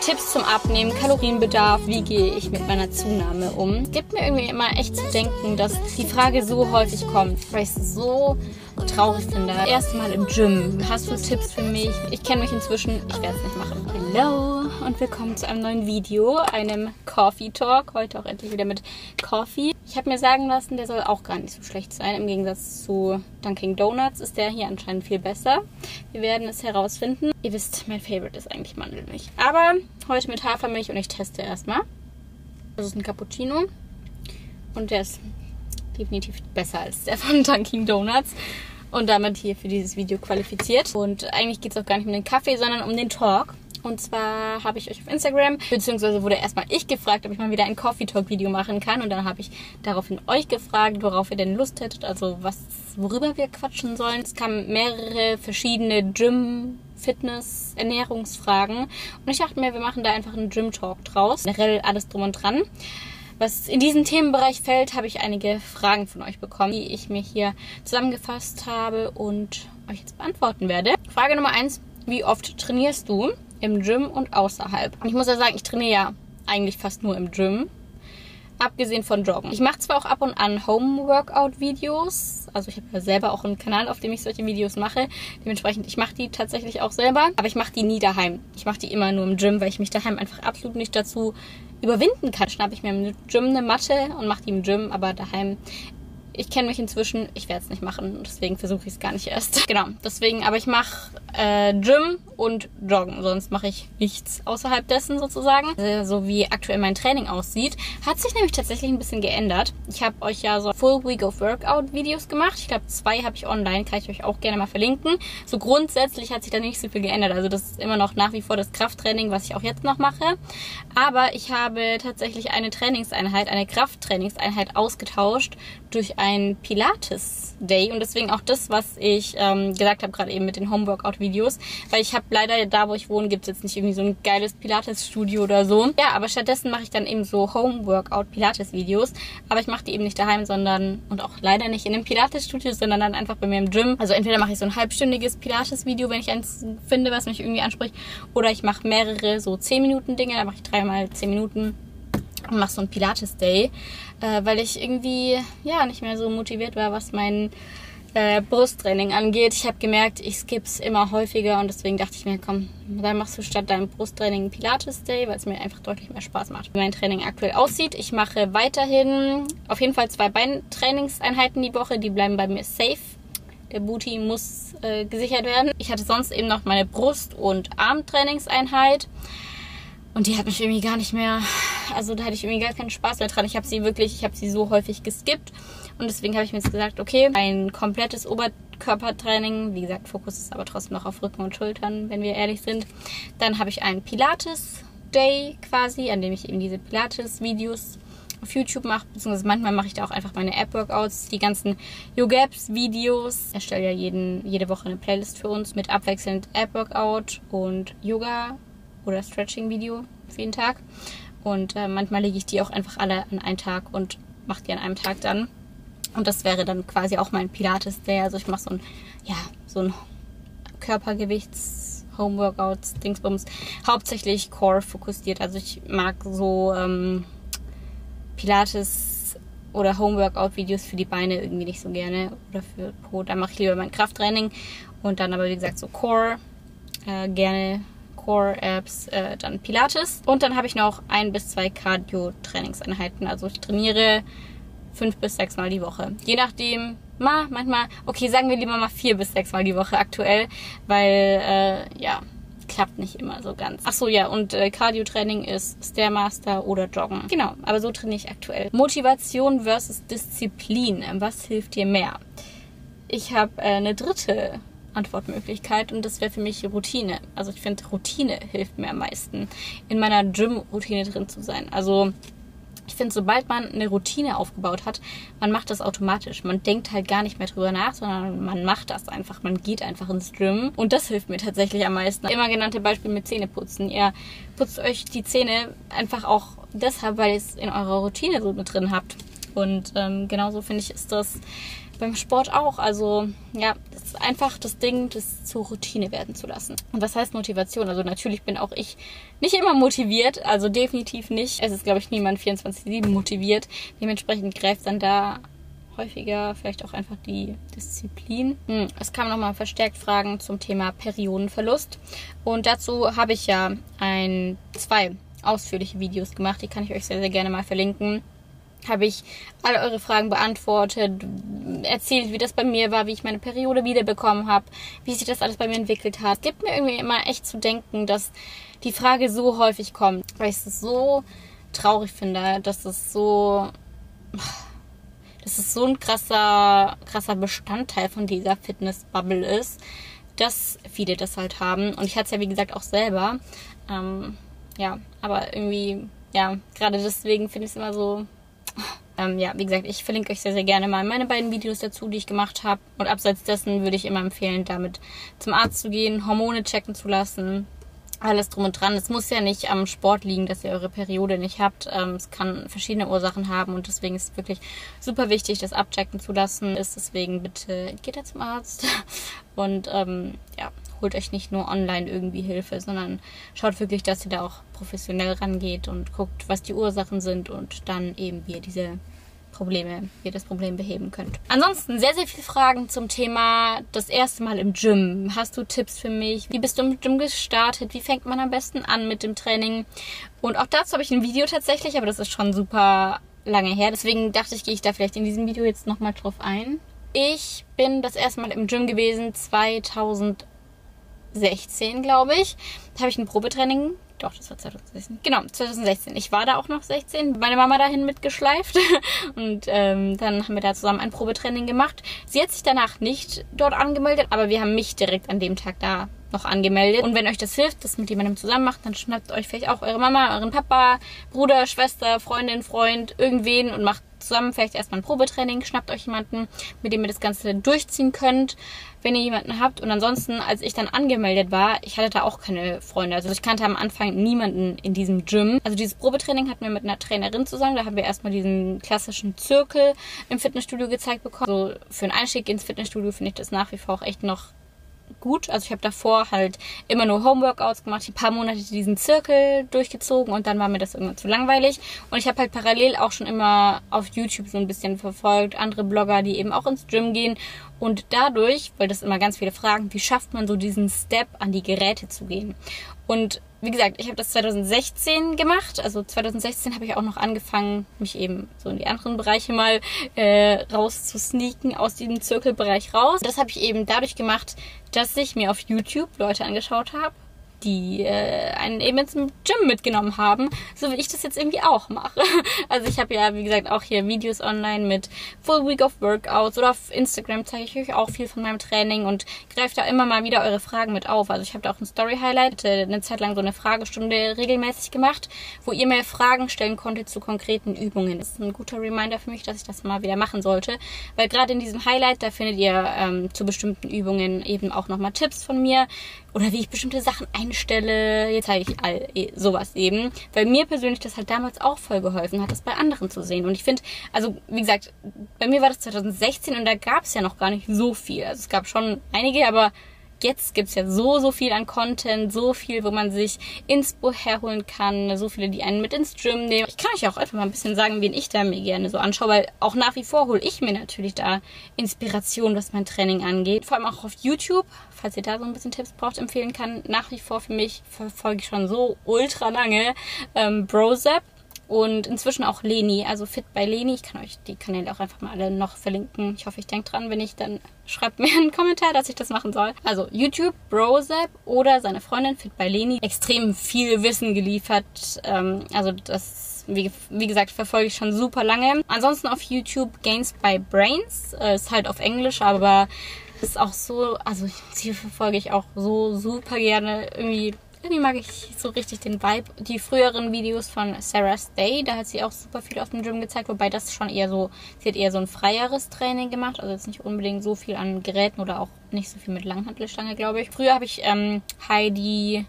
Tipps zum Abnehmen, Kalorienbedarf, wie gehe ich mit meiner Zunahme um. Gibt mir irgendwie immer echt zu denken, dass die Frage so häufig kommt, weil ich es so traurig finde. Erstmal im Gym. Hast du Tipps für mich? Ich kenne mich inzwischen, ich werde es nicht machen. Hallo und willkommen zu einem neuen Video, einem Coffee Talk. Heute auch endlich wieder mit Coffee. Ich habe mir sagen lassen, der soll auch gar nicht so schlecht sein. Im Gegensatz zu Dunkin' Donuts ist der hier anscheinend viel besser. Wir werden es herausfinden. Ihr wisst, mein Favorite ist eigentlich Mandelmilch. Aber heute mit Hafermilch und ich teste erstmal. Das ist ein Cappuccino. Und der ist definitiv besser als der von Dunkin' Donuts. Und damit hier für dieses Video qualifiziert. Und eigentlich geht es auch gar nicht um den Kaffee, sondern um den Talk. Und zwar habe ich euch auf Instagram, beziehungsweise wurde erstmal ich gefragt, ob ich mal wieder ein Coffee Talk Video machen kann. Und dann habe ich daraufhin euch gefragt, worauf ihr denn Lust hättet, also was, worüber wir quatschen sollen. Es kamen mehrere verschiedene Gym, Fitness, Ernährungsfragen. Und ich dachte mir, wir machen da einfach einen Gym Talk draus. Generell alles drum und dran. Was in diesen Themenbereich fällt, habe ich einige Fragen von euch bekommen, die ich mir hier zusammengefasst habe und euch jetzt beantworten werde. Frage Nummer eins: Wie oft trainierst du? Im Gym und außerhalb. Ich muss ja sagen, ich trainiere ja eigentlich fast nur im Gym. Abgesehen von Joggen. Ich mache zwar auch ab und an Home-Workout-Videos. Also ich habe ja selber auch einen Kanal, auf dem ich solche Videos mache. Dementsprechend, ich mache die tatsächlich auch selber. Aber ich mache die nie daheim. Ich mache die immer nur im Gym, weil ich mich daheim einfach absolut nicht dazu überwinden kann. Schnappe ich mir im Gym eine Matte und mache die im Gym. Aber daheim ich kenne mich inzwischen, ich werde es nicht machen. Deswegen versuche ich es gar nicht erst. Genau, deswegen, aber ich mache äh, Gym und Joggen. Sonst mache ich nichts außerhalb dessen sozusagen. Also, so wie aktuell mein Training aussieht, hat sich nämlich tatsächlich ein bisschen geändert. Ich habe euch ja so Full Week of Workout Videos gemacht. Ich glaube, zwei habe ich online, kann ich euch auch gerne mal verlinken. So grundsätzlich hat sich da nicht so viel geändert. Also das ist immer noch nach wie vor das Krafttraining, was ich auch jetzt noch mache. Aber ich habe tatsächlich eine Trainingseinheit, eine Krafttrainingseinheit ausgetauscht durch ein Pilates Day und deswegen auch das, was ich ähm, gesagt habe gerade eben mit den Home Workout Videos, weil ich habe leider da, wo ich wohne, gibt es jetzt nicht irgendwie so ein geiles Pilates Studio oder so. Ja, aber stattdessen mache ich dann eben so Home Workout Pilates Videos, aber ich mache die eben nicht daheim, sondern und auch leider nicht in einem Pilates Studio, sondern dann einfach bei mir im Gym. Also entweder mache ich so ein halbstündiges Pilates Video, wenn ich eins finde, was mich irgendwie anspricht, oder ich mache mehrere so 10 Minuten Dinge, da mache ich dreimal 10 Minuten und mache so ein Pilates Day, äh, weil ich irgendwie ja nicht mehr so motiviert war, was mein äh, Brusttraining angeht. Ich habe gemerkt, ich skipp's immer häufiger und deswegen dachte ich mir, komm, dann machst du statt deinem Brusttraining Pilates Day, weil es mir einfach deutlich mehr Spaß macht. Wie mein Training aktuell aussieht, ich mache weiterhin auf jeden Fall zwei Beintrainingseinheiten die Woche, die bleiben bei mir safe. Der Booty muss äh, gesichert werden. Ich hatte sonst eben noch meine Brust- und Armtrainingseinheit. Und die hat mich irgendwie gar nicht mehr, also da hatte ich irgendwie gar keinen Spaß mehr dran. Ich habe sie wirklich, ich habe sie so häufig geskippt. Und deswegen habe ich mir jetzt gesagt, okay, ein komplettes Oberkörpertraining, wie gesagt, Fokus ist aber trotzdem noch auf Rücken und Schultern, wenn wir ehrlich sind. Dann habe ich einen Pilates Day quasi, an dem ich eben diese Pilates-Videos auf YouTube mache, beziehungsweise manchmal mache ich da auch einfach meine App-Workouts, die ganzen Yoga-Apps-Videos. Ich erstelle ja jeden, jede Woche eine Playlist für uns mit abwechselnd App-Workout und Yoga oder Stretching-Video für jeden Tag. Und äh, manchmal lege ich die auch einfach alle an einen Tag und mache die an einem Tag dann. Und das wäre dann quasi auch mein Pilates Day. Also ich mache so ein, ja, so ein Körpergewichts Homeworkouts, Dingsbums, hauptsächlich Core fokussiert. Also ich mag so ähm, Pilates oder Homeworkout-Videos für die Beine irgendwie nicht so gerne oder für Po. Da mache ich lieber mein Krafttraining und dann aber wie gesagt so Core äh, gerne Core-Apps, äh, dann Pilates. Und dann habe ich noch ein bis zwei Cardio-Trainingseinheiten. Also ich trainiere fünf bis sechs Mal die Woche. Je nachdem, mal, manchmal, okay, sagen wir lieber mal vier bis sechs Mal die Woche aktuell, weil, äh, ja, klappt nicht immer so ganz. Ach so, ja, und äh, Cardio-Training ist Stairmaster oder Joggen. Genau, aber so trainiere ich aktuell. Motivation versus Disziplin. Was hilft dir mehr? Ich habe äh, eine dritte Antwortmöglichkeit und das wäre für mich Routine. Also ich finde, Routine hilft mir am meisten, in meiner Gym-Routine drin zu sein. Also ich finde, sobald man eine Routine aufgebaut hat, man macht das automatisch. Man denkt halt gar nicht mehr drüber nach, sondern man macht das einfach. Man geht einfach ins Gym. Und das hilft mir tatsächlich am meisten. Immer genannte Beispiel mit Zähneputzen. Ihr putzt euch die Zähne einfach auch deshalb, weil ihr es in eurer Routine so mit drin habt. Und ähm, genauso finde ich, ist das beim Sport auch. Also ja, das ist einfach das Ding, das zur Routine werden zu lassen. Und was heißt Motivation? Also natürlich bin auch ich nicht immer motiviert, also definitiv nicht. Es ist, glaube ich, niemand 24-7 motiviert. Dementsprechend greift dann da häufiger vielleicht auch einfach die Disziplin. Hm, es kamen nochmal verstärkt Fragen zum Thema Periodenverlust. Und dazu habe ich ja ein, zwei ausführliche Videos gemacht. Die kann ich euch sehr, sehr gerne mal verlinken habe ich alle eure Fragen beantwortet, erzählt, wie das bei mir war, wie ich meine Periode wiederbekommen habe, wie sich das alles bei mir entwickelt hat. Es gibt mir irgendwie immer echt zu denken, dass die Frage so häufig kommt, weil ich es so traurig finde, dass es so dass es so ein krasser krasser Bestandteil von dieser Fitness-Bubble ist, dass viele das halt haben. Und ich hatte es ja wie gesagt auch selber. Ähm, ja, aber irgendwie, ja, gerade deswegen finde ich es immer so ähm, ja, wie gesagt, ich verlinke euch sehr, sehr gerne mal meine beiden Videos dazu, die ich gemacht habe. Und abseits dessen würde ich immer empfehlen, damit zum Arzt zu gehen, Hormone checken zu lassen. Alles drum und dran. Es muss ja nicht am Sport liegen, dass ihr eure Periode nicht habt. Ähm, es kann verschiedene Ursachen haben und deswegen ist es wirklich super wichtig, das abchecken zu lassen. Ist deswegen bitte geht da zum Arzt und ähm, ja, holt euch nicht nur online irgendwie Hilfe, sondern schaut wirklich, dass ihr da auch professionell rangeht und guckt, was die Ursachen sind und dann eben, wie ihr diese Probleme, wie ihr das Problem beheben könnt. Ansonsten sehr, sehr viele Fragen zum Thema das erste Mal im Gym. Hast du Tipps für mich? Wie bist du im Gym gestartet? Wie fängt man am besten an mit dem Training? Und auch dazu habe ich ein Video tatsächlich, aber das ist schon super lange her. Deswegen dachte ich, gehe ich da vielleicht in diesem Video jetzt nochmal drauf ein. Ich bin das erste Mal im Gym gewesen 2000 16, glaube ich. Habe ich ein Probetraining. Doch, das war 2016. Genau, 2016. Ich war da auch noch 16. Meine Mama dahin mitgeschleift. Und ähm, dann haben wir da zusammen ein Probetraining gemacht. Sie hat sich danach nicht dort angemeldet, aber wir haben mich direkt an dem Tag da noch angemeldet. Und wenn euch das hilft, das mit jemandem zusammen macht, dann schnappt euch vielleicht auch eure Mama, euren Papa, Bruder, Schwester, Freundin, Freund, irgendwen und macht zusammen vielleicht erstmal ein Probetraining, schnappt euch jemanden, mit dem ihr das Ganze durchziehen könnt, wenn ihr jemanden habt. Und ansonsten, als ich dann angemeldet war, ich hatte da auch keine Freunde. Also ich kannte am Anfang niemanden in diesem Gym. Also dieses Probetraining hatten wir mit einer Trainerin zusammen. Da haben wir erstmal diesen klassischen Zirkel im Fitnessstudio gezeigt bekommen. So also für einen Einstieg ins Fitnessstudio finde ich das nach wie vor auch echt noch gut. Also ich habe davor halt immer nur Homeworkouts gemacht, ein paar Monate diesen Zirkel durchgezogen und dann war mir das irgendwann zu langweilig. Und ich habe halt parallel auch schon immer auf YouTube so ein bisschen verfolgt, andere Blogger, die eben auch ins Gym gehen. Und dadurch, weil das immer ganz viele Fragen, wie schafft man so diesen Step an die Geräte zu gehen? Und wie gesagt, ich habe das 2016 gemacht. Also 2016 habe ich auch noch angefangen, mich eben so in die anderen Bereiche mal äh, rauszusneaken, aus diesem Zirkelbereich raus. Das habe ich eben dadurch gemacht, dass ich mir auf YouTube Leute angeschaut habe, die äh, einen eben ins Gym mitgenommen haben, so wie ich das jetzt irgendwie auch mache. Also ich habe ja, wie gesagt, auch hier Videos online mit Full Week of Workouts oder auf Instagram zeige ich euch auch viel von meinem Training und greife da immer mal wieder eure Fragen mit auf. Also ich habe da auch ein Story-Highlight, eine Zeit lang so eine Fragestunde regelmäßig gemacht, wo ihr mir Fragen stellen konntet zu konkreten Übungen. Das ist ein guter Reminder für mich, dass ich das mal wieder machen sollte, weil gerade in diesem Highlight, da findet ihr ähm, zu bestimmten Übungen eben auch nochmal Tipps von mir oder wie ich bestimmte Sachen einstelle. Jetzt zeige ich all eh, sowas eben, weil mir persönlich das halt damals auch voll geholfen hat, das bei anderen zu sehen. Und ich finde, also wie gesagt, bei mir war das 2016 und da gab es ja noch gar nicht so viel. Also es gab schon einige, aber jetzt gibt's ja so, so viel an Content, so viel, wo man sich Inspo herholen kann, so viele, die einen mit ins Gym nehmen. Ich kann euch auch einfach mal ein bisschen sagen, wen ich da mir gerne so anschaue, weil auch nach wie vor hole ich mir natürlich da Inspiration, was mein Training angeht. Vor allem auch auf YouTube, falls ihr da so ein bisschen Tipps braucht, empfehlen kann. Nach wie vor für mich verfolge ich schon so ultra lange ähm, Brozap und inzwischen auch Leni, also Fit bei Leni. Ich kann euch die Kanäle auch einfach mal alle noch verlinken. Ich hoffe, ich denke dran, wenn ich dann schreibt mir einen Kommentar, dass ich das machen soll. Also YouTube, Brozap oder seine Freundin Fit bei Leni. Extrem viel Wissen geliefert. Ähm, also das, wie, wie, gesagt, verfolge ich schon super lange. Ansonsten auf YouTube Gains by Brains. Äh, ist halt auf Englisch, aber ist auch so, also sie verfolge ich auch so super gerne. Irgendwie irgendwie mag ich so richtig den Vibe. Die früheren Videos von Sarah Stay, da hat sie auch super viel auf dem Gym gezeigt, wobei das schon eher so, sie hat eher so ein freieres Training gemacht, also jetzt nicht unbedingt so viel an Geräten oder auch nicht so viel mit Langhantelstange, glaube ich. Früher habe ich ähm, Heidi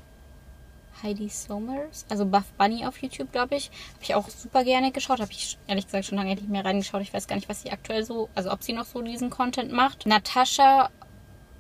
Heidi Somers, also Buff Bunny auf YouTube, glaube ich. Habe ich auch super gerne geschaut. Habe ich ehrlich gesagt schon lange nicht mehr reingeschaut. Ich weiß gar nicht, was sie aktuell so, also ob sie noch so diesen Content macht. Natascha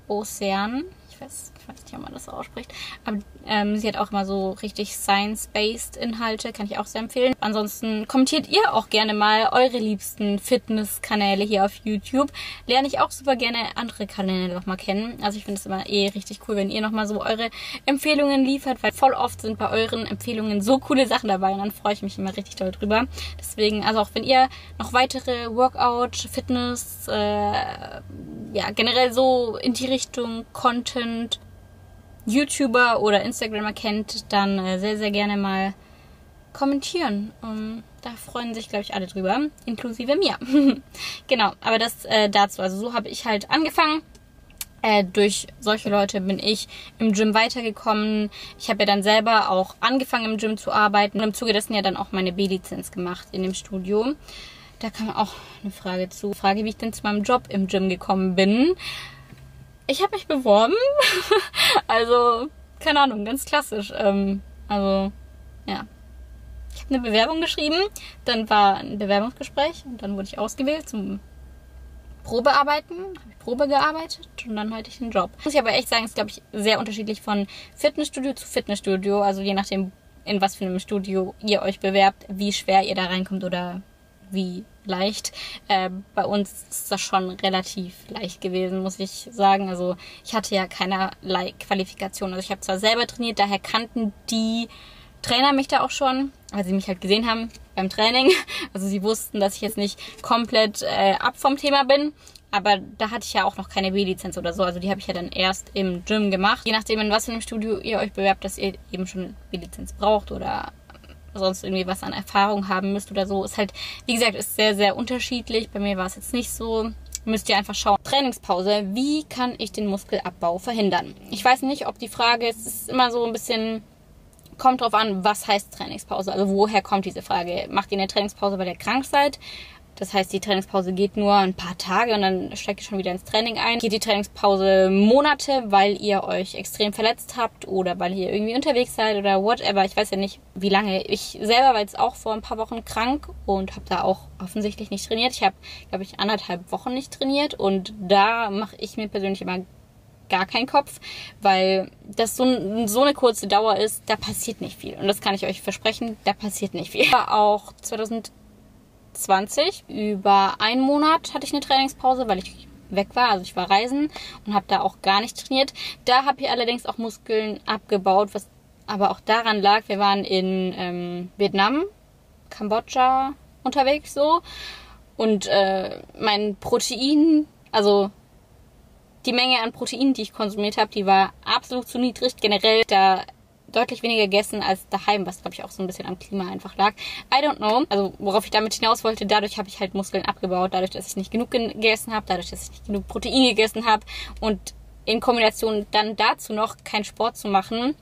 Ocean, ich weiß, ich weiß nicht, ob man das so ausspricht. Aber ähm, sie hat auch immer so richtig science-based Inhalte, kann ich auch sehr empfehlen. Ansonsten kommentiert ihr auch gerne mal eure liebsten Fitness-Kanäle hier auf YouTube. Lerne ich auch super gerne andere Kanäle nochmal kennen. Also ich finde es immer eh richtig cool, wenn ihr nochmal so eure Empfehlungen liefert, weil voll oft sind bei euren Empfehlungen so coole Sachen dabei und dann freue ich mich immer richtig doll drüber. Deswegen, also auch wenn ihr noch weitere Workout, Fitness, äh, ja, generell so in die Richtung Content YouTuber oder Instagramer kennt, dann äh, sehr, sehr gerne mal kommentieren. Um, da freuen sich, glaube ich, alle drüber, inklusive mir. genau, aber das äh, dazu. Also so habe ich halt angefangen. Äh, durch solche Leute bin ich im Gym weitergekommen. Ich habe ja dann selber auch angefangen im Gym zu arbeiten und im Zuge dessen ja dann auch meine B-Lizenz gemacht in dem Studio. Da kam auch eine Frage zu. Frage, wie ich denn zu meinem Job im Gym gekommen bin. Ich habe mich beworben. also, keine Ahnung, ganz klassisch. Ähm, also, ja. Ich habe eine Bewerbung geschrieben, dann war ein Bewerbungsgespräch und dann wurde ich ausgewählt zum Probearbeiten. Habe ich Probe gearbeitet und dann hatte ich den Job. Muss ich aber echt sagen, ist, glaube ich, sehr unterschiedlich von Fitnessstudio zu Fitnessstudio. Also je nachdem, in was für einem Studio ihr euch bewerbt, wie schwer ihr da reinkommt oder wie leicht. Äh, bei uns ist das schon relativ leicht gewesen, muss ich sagen. Also ich hatte ja keinerlei Qualifikation. Also ich habe zwar selber trainiert, daher kannten die Trainer mich da auch schon, weil sie mich halt gesehen haben beim Training. Also sie wussten, dass ich jetzt nicht komplett äh, ab vom Thema bin. Aber da hatte ich ja auch noch keine B-Lizenz oder so. Also die habe ich ja dann erst im Gym gemacht. Je nachdem, in was für einem Studio ihr euch bewerbt, dass ihr eben schon B-Lizenz braucht oder sonst irgendwie was an Erfahrung haben müsst oder so. Ist halt, wie gesagt, ist sehr, sehr unterschiedlich. Bei mir war es jetzt nicht so. Müsst ihr einfach schauen. Trainingspause. Wie kann ich den Muskelabbau verhindern? Ich weiß nicht, ob die Frage, es ist immer so ein bisschen, kommt drauf an, was heißt Trainingspause? Also woher kommt diese Frage? Macht ihr eine Trainingspause, weil ihr krank seid? Das heißt, die Trainingspause geht nur ein paar Tage und dann steigt ihr schon wieder ins Training ein. Geht die Trainingspause Monate, weil ihr euch extrem verletzt habt oder weil ihr irgendwie unterwegs seid oder whatever. Ich weiß ja nicht, wie lange. Ich selber war jetzt auch vor ein paar Wochen krank und habe da auch offensichtlich nicht trainiert. Ich habe, glaube ich, anderthalb Wochen nicht trainiert und da mache ich mir persönlich immer gar keinen Kopf, weil das so, so eine kurze Dauer ist, da passiert nicht viel. Und das kann ich euch versprechen, da passiert nicht viel. Auch 2000 20. Über einen Monat hatte ich eine Trainingspause, weil ich weg war. Also ich war reisen und habe da auch gar nicht trainiert. Da habe ich allerdings auch Muskeln abgebaut, was aber auch daran lag, wir waren in ähm, Vietnam, Kambodscha unterwegs so. Und äh, mein Protein, also die Menge an Protein, die ich konsumiert habe, die war absolut zu niedrig. Generell, da deutlich weniger gegessen als daheim, was glaube ich auch so ein bisschen am Klima einfach lag. I don't know. Also worauf ich damit hinaus wollte, dadurch habe ich halt Muskeln abgebaut, dadurch, dass ich nicht genug gegessen habe, dadurch, dass ich nicht genug Protein gegessen habe und in Kombination dann dazu noch keinen Sport zu machen,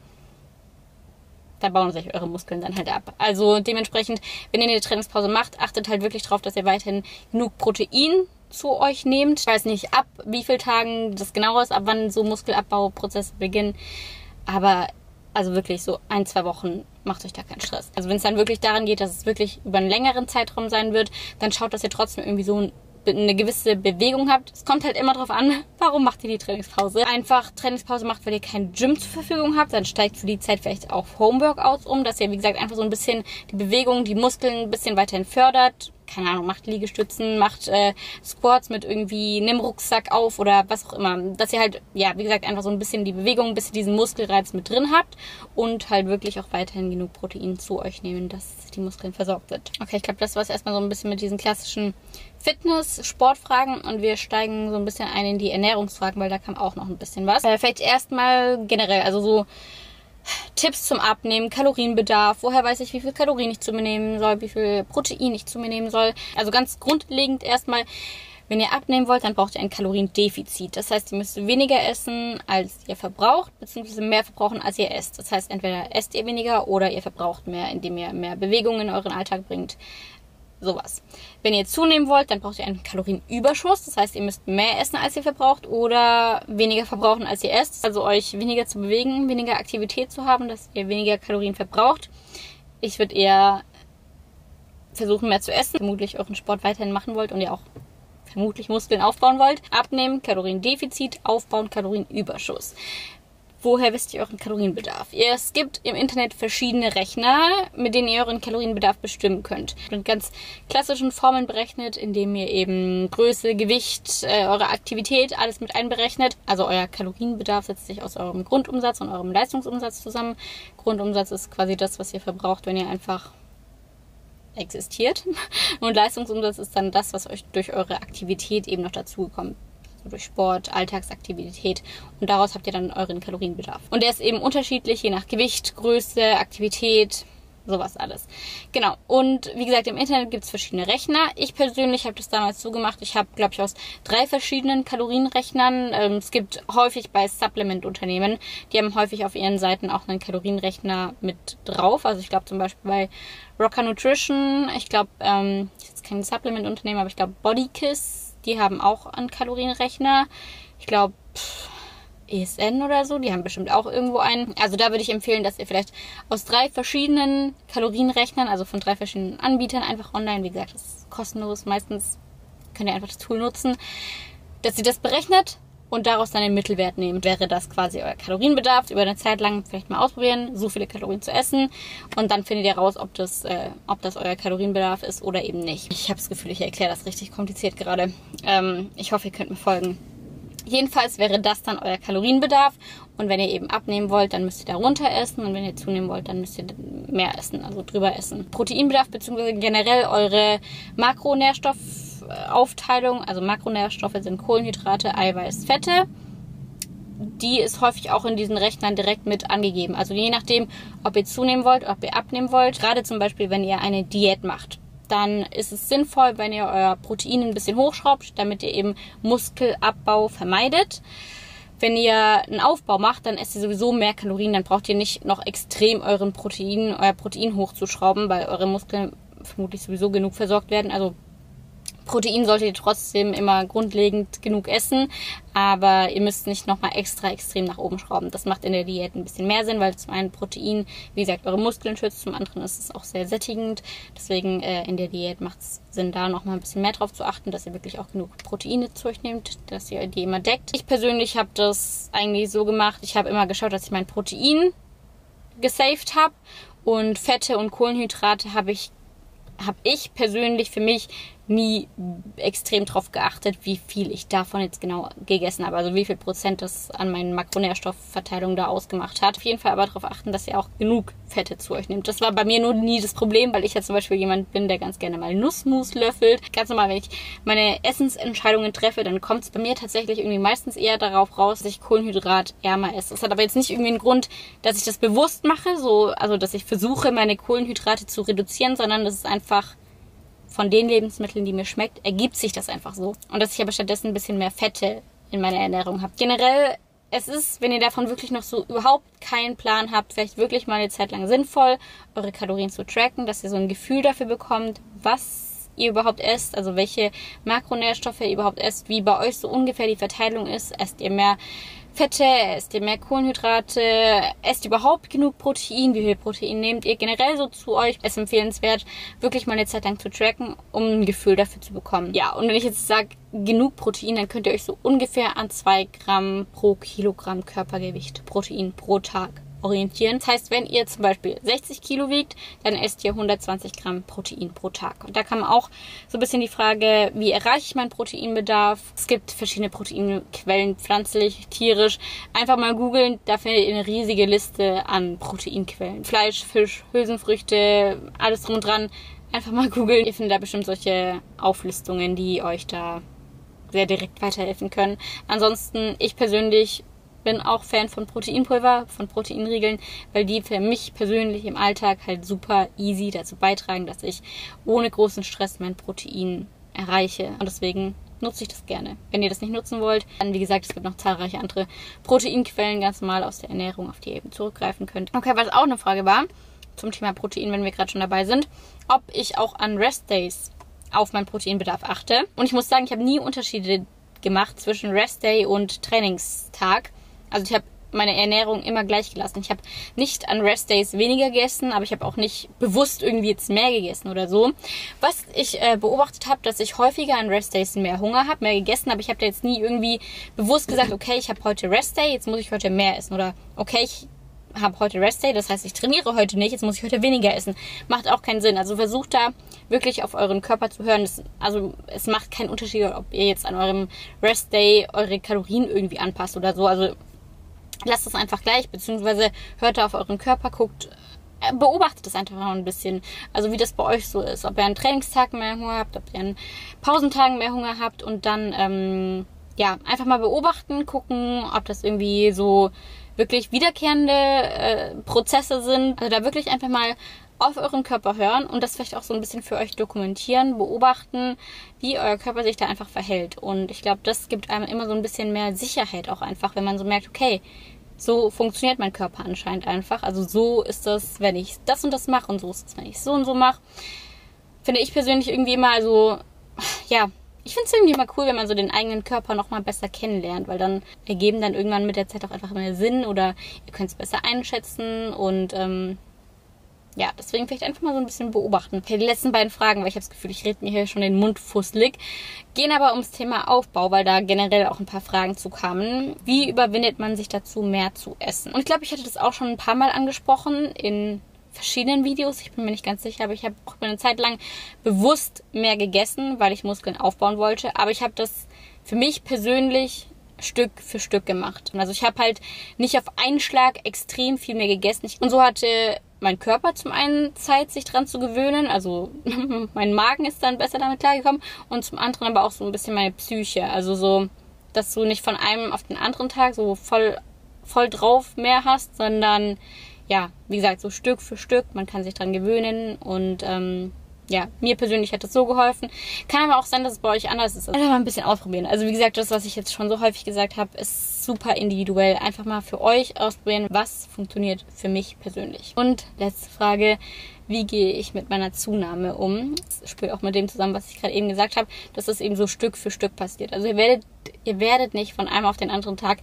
da bauen sich eure Muskeln dann halt ab. Also dementsprechend, wenn ihr eine Trainingspause macht, achtet halt wirklich drauf, dass ihr weiterhin genug Protein zu euch nehmt. Ich weiß nicht, ab wie viel Tagen das genau ist, ab wann so Muskelabbauprozesse beginnen. Aber also wirklich so ein, zwei Wochen macht euch da keinen Stress. Also wenn es dann wirklich daran geht, dass es wirklich über einen längeren Zeitraum sein wird, dann schaut, dass ihr trotzdem irgendwie so eine gewisse Bewegung habt. Es kommt halt immer drauf an, warum macht ihr die Trainingspause. Einfach Trainingspause macht, weil ihr kein Gym zur Verfügung habt, dann steigt für die Zeit vielleicht auf Homeworkouts um, dass ihr, wie gesagt, einfach so ein bisschen die Bewegung, die Muskeln ein bisschen weiterhin fördert, keine Ahnung, macht Liegestützen, macht äh, Squats mit irgendwie einem Rucksack auf oder was auch immer. Dass ihr halt, ja, wie gesagt, einfach so ein bisschen die Bewegung, bis ihr diesen Muskelreiz mit drin habt und halt wirklich auch weiterhin genug Protein zu euch nehmen, dass die Muskeln versorgt sind. Okay, ich glaube, das war es erstmal so ein bisschen mit diesen klassischen Fitness, Sportfragen und wir steigen so ein bisschen ein in die Ernährungsfragen, weil da kam auch noch ein bisschen was. Äh, vielleicht erstmal generell, also so Tipps zum Abnehmen, Kalorienbedarf, woher weiß ich, wie viel Kalorien ich zu mir nehmen soll, wie viel Protein ich zu mir nehmen soll. Also ganz grundlegend erstmal, wenn ihr abnehmen wollt, dann braucht ihr ein Kaloriendefizit. Das heißt, ihr müsst weniger essen, als ihr verbraucht, beziehungsweise mehr verbrauchen, als ihr esst. Das heißt, entweder esst ihr weniger oder ihr verbraucht mehr, indem ihr mehr Bewegung in euren Alltag bringt. Sowas. Wenn ihr zunehmen wollt, dann braucht ihr einen Kalorienüberschuss. Das heißt, ihr müsst mehr essen, als ihr verbraucht oder weniger verbrauchen, als ihr esst. Also euch weniger zu bewegen, weniger Aktivität zu haben, dass ihr weniger Kalorien verbraucht. Ich würde eher versuchen, mehr zu essen. Vermutlich euren Sport weiterhin machen wollt und ihr auch vermutlich Muskeln aufbauen wollt. Abnehmen, Kaloriendefizit, aufbauen, Kalorienüberschuss woher wisst ihr euren Kalorienbedarf? Es gibt im Internet verschiedene Rechner, mit denen ihr euren Kalorienbedarf bestimmen könnt. Und ganz klassischen Formeln berechnet, indem ihr eben Größe, Gewicht, äh, eure Aktivität, alles mit einberechnet. Also euer Kalorienbedarf setzt sich aus eurem Grundumsatz und eurem Leistungsumsatz zusammen. Grundumsatz ist quasi das, was ihr verbraucht, wenn ihr einfach existiert. Und Leistungsumsatz ist dann das, was euch durch eure Aktivität eben noch dazugekommen durch Sport, Alltagsaktivität und daraus habt ihr dann euren Kalorienbedarf. Und der ist eben unterschiedlich, je nach Gewicht, Größe, Aktivität, sowas alles. Genau. Und wie gesagt, im Internet gibt es verschiedene Rechner. Ich persönlich habe das damals so gemacht. Ich habe, glaube ich, aus drei verschiedenen Kalorienrechnern. Ähm, es gibt häufig bei Supplement-Unternehmen, die haben häufig auf ihren Seiten auch einen Kalorienrechner mit drauf. Also ich glaube zum Beispiel bei Rocker Nutrition, ich glaube, ähm, ist jetzt kein Supplement-Unternehmen, aber ich glaube Bodykiss die haben auch einen Kalorienrechner. Ich glaube, ESN oder so, die haben bestimmt auch irgendwo einen. Also da würde ich empfehlen, dass ihr vielleicht aus drei verschiedenen Kalorienrechnern, also von drei verschiedenen Anbietern, einfach online, wie gesagt, das ist kostenlos, meistens könnt ihr einfach das Tool nutzen, dass ihr das berechnet und daraus dann den Mittelwert nehmen. Wäre das quasi euer Kalorienbedarf, über eine Zeit lang vielleicht mal ausprobieren, so viele Kalorien zu essen und dann findet ihr raus, ob das, äh, ob das euer Kalorienbedarf ist oder eben nicht. Ich habe das Gefühl, ich erkläre das richtig kompliziert gerade. Ähm, ich hoffe, ihr könnt mir folgen. Jedenfalls wäre das dann euer Kalorienbedarf. Und wenn ihr eben abnehmen wollt, dann müsst ihr da runter essen. Und wenn ihr zunehmen wollt, dann müsst ihr mehr essen, also drüber essen. Proteinbedarf bzw. generell eure Makronährstoff Aufteilung, also Makronährstoffe sind Kohlenhydrate, Eiweiß, Fette. Die ist häufig auch in diesen Rechnern direkt mit angegeben. Also je nachdem, ob ihr zunehmen wollt, ob ihr abnehmen wollt. Gerade zum Beispiel, wenn ihr eine Diät macht dann ist es sinnvoll, wenn ihr euer Protein ein bisschen hochschraubt, damit ihr eben Muskelabbau vermeidet. Wenn ihr einen Aufbau macht, dann esst ihr sowieso mehr Kalorien, dann braucht ihr nicht noch extrem euren Protein, euer Protein hochzuschrauben, weil eure Muskeln vermutlich sowieso genug versorgt werden. Also Protein solltet ihr trotzdem immer grundlegend genug essen, aber ihr müsst nicht nochmal extra extrem nach oben schrauben. Das macht in der Diät ein bisschen mehr Sinn, weil zum einen Protein, wie gesagt, eure Muskeln schützt, zum anderen ist es auch sehr sättigend. Deswegen äh, in der Diät macht es Sinn, da nochmal ein bisschen mehr drauf zu achten, dass ihr wirklich auch genug Proteine zu euch nehmt, dass ihr die immer deckt. Ich persönlich habe das eigentlich so gemacht, ich habe immer geschaut, dass ich mein Protein gesaved habe und Fette und Kohlenhydrate habe ich habe ich persönlich für mich nie extrem drauf geachtet, wie viel ich davon jetzt genau gegessen habe. Also wie viel Prozent das an meinen Makronährstoffverteilungen da ausgemacht hat. Auf jeden Fall aber darauf achten, dass ihr auch genug Fette zu euch nehmt. Das war bei mir nur nie das Problem, weil ich ja zum Beispiel jemand bin, der ganz gerne mal Nussmus löffelt. Ganz normal, wenn ich meine Essensentscheidungen treffe, dann kommt es bei mir tatsächlich irgendwie meistens eher darauf raus, dass ich Kohlenhydrat ärmer esse. Das hat aber jetzt nicht irgendwie einen Grund, dass ich das bewusst mache, so, also dass ich versuche, meine Kohlenhydrate zu reduzieren, sondern das ist einfach von den Lebensmitteln, die mir schmeckt, ergibt sich das einfach so. Und dass ich aber stattdessen ein bisschen mehr Fette in meiner Ernährung habe. Generell, es ist, wenn ihr davon wirklich noch so überhaupt keinen Plan habt, vielleicht wirklich mal eine Zeit lang sinnvoll, eure Kalorien zu tracken, dass ihr so ein Gefühl dafür bekommt, was ihr überhaupt esst, also welche Makronährstoffe ihr überhaupt esst, wie bei euch so ungefähr die Verteilung ist. Esst ihr mehr Fette, esst ihr mehr Kohlenhydrate, esst überhaupt genug Protein, wie viel Protein nehmt ihr generell so zu euch. Es ist empfehlenswert, wirklich mal eine Zeit lang zu tracken, um ein Gefühl dafür zu bekommen. Ja, und wenn ich jetzt sage, genug Protein, dann könnt ihr euch so ungefähr an zwei Gramm pro Kilogramm Körpergewicht Protein pro Tag orientieren. Das heißt, wenn ihr zum Beispiel 60 Kilo wiegt, dann esst ihr 120 Gramm Protein pro Tag. Und da man auch so ein bisschen die Frage, wie erreiche ich meinen Proteinbedarf? Es gibt verschiedene Proteinquellen, pflanzlich, tierisch. Einfach mal googeln, da findet ihr eine riesige Liste an Proteinquellen. Fleisch, Fisch, Hülsenfrüchte, alles drum und dran. Einfach mal googeln. Ihr findet da bestimmt solche Auflistungen, die euch da sehr direkt weiterhelfen können. Ansonsten, ich persönlich bin auch Fan von Proteinpulver, von Proteinriegeln, weil die für mich persönlich im Alltag halt super easy dazu beitragen, dass ich ohne großen Stress mein Protein erreiche. Und deswegen nutze ich das gerne. Wenn ihr das nicht nutzen wollt, dann wie gesagt, es gibt noch zahlreiche andere Proteinquellen ganz normal aus der Ernährung, auf die ihr eben zurückgreifen könnt. Okay, was auch eine Frage war, zum Thema Protein, wenn wir gerade schon dabei sind, ob ich auch an Rest Days auf meinen Proteinbedarf achte. Und ich muss sagen, ich habe nie Unterschiede gemacht zwischen Rest Day und Trainingstag. Also ich habe meine Ernährung immer gleich gelassen. Ich habe nicht an Rest Days weniger gegessen, aber ich habe auch nicht bewusst irgendwie jetzt mehr gegessen oder so. Was ich äh, beobachtet habe, dass ich häufiger an Rest Days mehr Hunger habe, mehr gegessen, aber ich habe da jetzt nie irgendwie bewusst gesagt, okay, ich habe heute Rest Day, jetzt muss ich heute mehr essen oder okay, ich habe heute Rest Day, das heißt, ich trainiere heute nicht, jetzt muss ich heute weniger essen. Macht auch keinen Sinn. Also versucht da wirklich auf euren Körper zu hören. Das, also es macht keinen Unterschied, ob ihr jetzt an eurem Rest Day eure Kalorien irgendwie anpasst oder so. Also lasst es einfach gleich, beziehungsweise hört auf euren Körper, guckt, äh, beobachtet es einfach mal ein bisschen. Also wie das bei euch so ist. Ob ihr an Trainingstagen mehr Hunger habt, ob ihr an Pausentagen mehr Hunger habt und dann, ähm, ja, einfach mal beobachten, gucken, ob das irgendwie so wirklich wiederkehrende äh, Prozesse sind. Also da wirklich einfach mal auf euren Körper hören und das vielleicht auch so ein bisschen für euch dokumentieren, beobachten, wie euer Körper sich da einfach verhält. Und ich glaube, das gibt einem immer so ein bisschen mehr Sicherheit auch einfach, wenn man so merkt, okay, so funktioniert mein Körper anscheinend einfach. Also so ist das, wenn ich das und das mache und so ist es, wenn ich so und so mache. Finde ich persönlich irgendwie immer, also, ja, ich finde es irgendwie immer cool, wenn man so den eigenen Körper nochmal besser kennenlernt, weil dann ergeben dann irgendwann mit der Zeit auch einfach mehr Sinn oder ihr könnt es besser einschätzen und ähm, ja, deswegen vielleicht einfach mal so ein bisschen beobachten. Okay, die letzten beiden Fragen, weil ich habe das Gefühl, ich rede mir hier schon den Mund fusselig, gehen aber ums Thema Aufbau, weil da generell auch ein paar Fragen zu kamen. Wie überwindet man sich dazu, mehr zu essen? Und ich glaube, ich hatte das auch schon ein paar Mal angesprochen in verschiedenen Videos. Ich bin mir nicht ganz sicher, aber ich habe auch eine Zeit lang bewusst mehr gegessen, weil ich Muskeln aufbauen wollte. Aber ich habe das für mich persönlich Stück für Stück gemacht. Also ich habe halt nicht auf einen Schlag extrem viel mehr gegessen. Und so hatte mein Körper zum einen Zeit, sich dran zu gewöhnen. Also mein Magen ist dann besser damit klargekommen. Und zum anderen aber auch so ein bisschen meine Psyche. Also so, dass du nicht von einem auf den anderen Tag so voll, voll drauf mehr hast, sondern ja, wie gesagt, so Stück für Stück, man kann sich dran gewöhnen und ähm, ja, mir persönlich hat das so geholfen. Kann aber auch sein, dass es bei euch anders ist. Einfach mal ein bisschen ausprobieren. Also wie gesagt, das, was ich jetzt schon so häufig gesagt habe, ist super individuell. Einfach mal für euch ausprobieren, was funktioniert für mich persönlich. Und letzte Frage. Wie gehe ich mit meiner Zunahme um? Das spielt auch mit dem zusammen, was ich gerade eben gesagt habe, dass das eben so Stück für Stück passiert. Also ihr werdet, ihr werdet nicht von einem auf den anderen Tag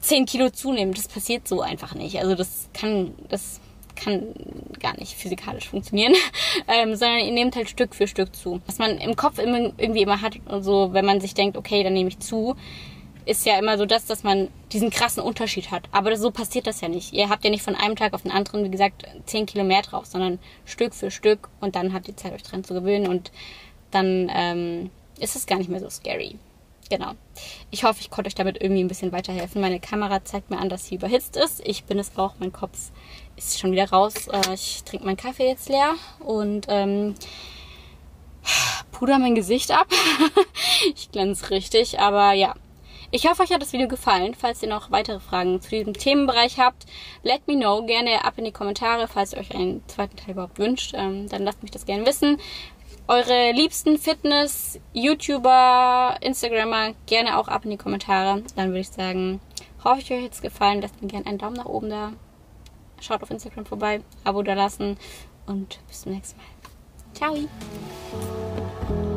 10 Kilo zunehmen. Das passiert so einfach nicht. Also das kann, das kann gar nicht physikalisch funktionieren, ähm, sondern ihr nehmt halt Stück für Stück zu. Was man im Kopf immer, irgendwie immer hat, und so, wenn man sich denkt, okay, dann nehme ich zu, ist ja immer so das, dass man diesen krassen Unterschied hat. Aber so passiert das ja nicht. Ihr habt ja nicht von einem Tag auf den anderen, wie gesagt, 10 Kilo mehr drauf, sondern Stück für Stück und dann habt ihr Zeit, euch dran zu gewöhnen und dann ähm, ist es gar nicht mehr so scary. Genau. Ich hoffe, ich konnte euch damit irgendwie ein bisschen weiterhelfen. Meine Kamera zeigt mir an, dass sie überhitzt ist. Ich bin es auch. Mein Kopf ist schon wieder raus. Äh, ich trinke meinen Kaffee jetzt leer und ähm, puder mein Gesicht ab. ich glänze richtig. Aber ja, ich hoffe, euch hat das Video gefallen. Falls ihr noch weitere Fragen zu diesem Themenbereich habt, let me know. Gerne ab in die Kommentare, falls ihr euch einen zweiten Teil überhaupt wünscht. Ähm, dann lasst mich das gerne wissen eure liebsten Fitness, YouTuber, Instagrammer gerne auch ab in die Kommentare. Dann würde ich sagen, hoffe ich euch jetzt gefallen. Lasst mir gerne einen Daumen nach oben da. Schaut auf Instagram vorbei, Abo da lassen und bis zum nächsten Mal. Ciao!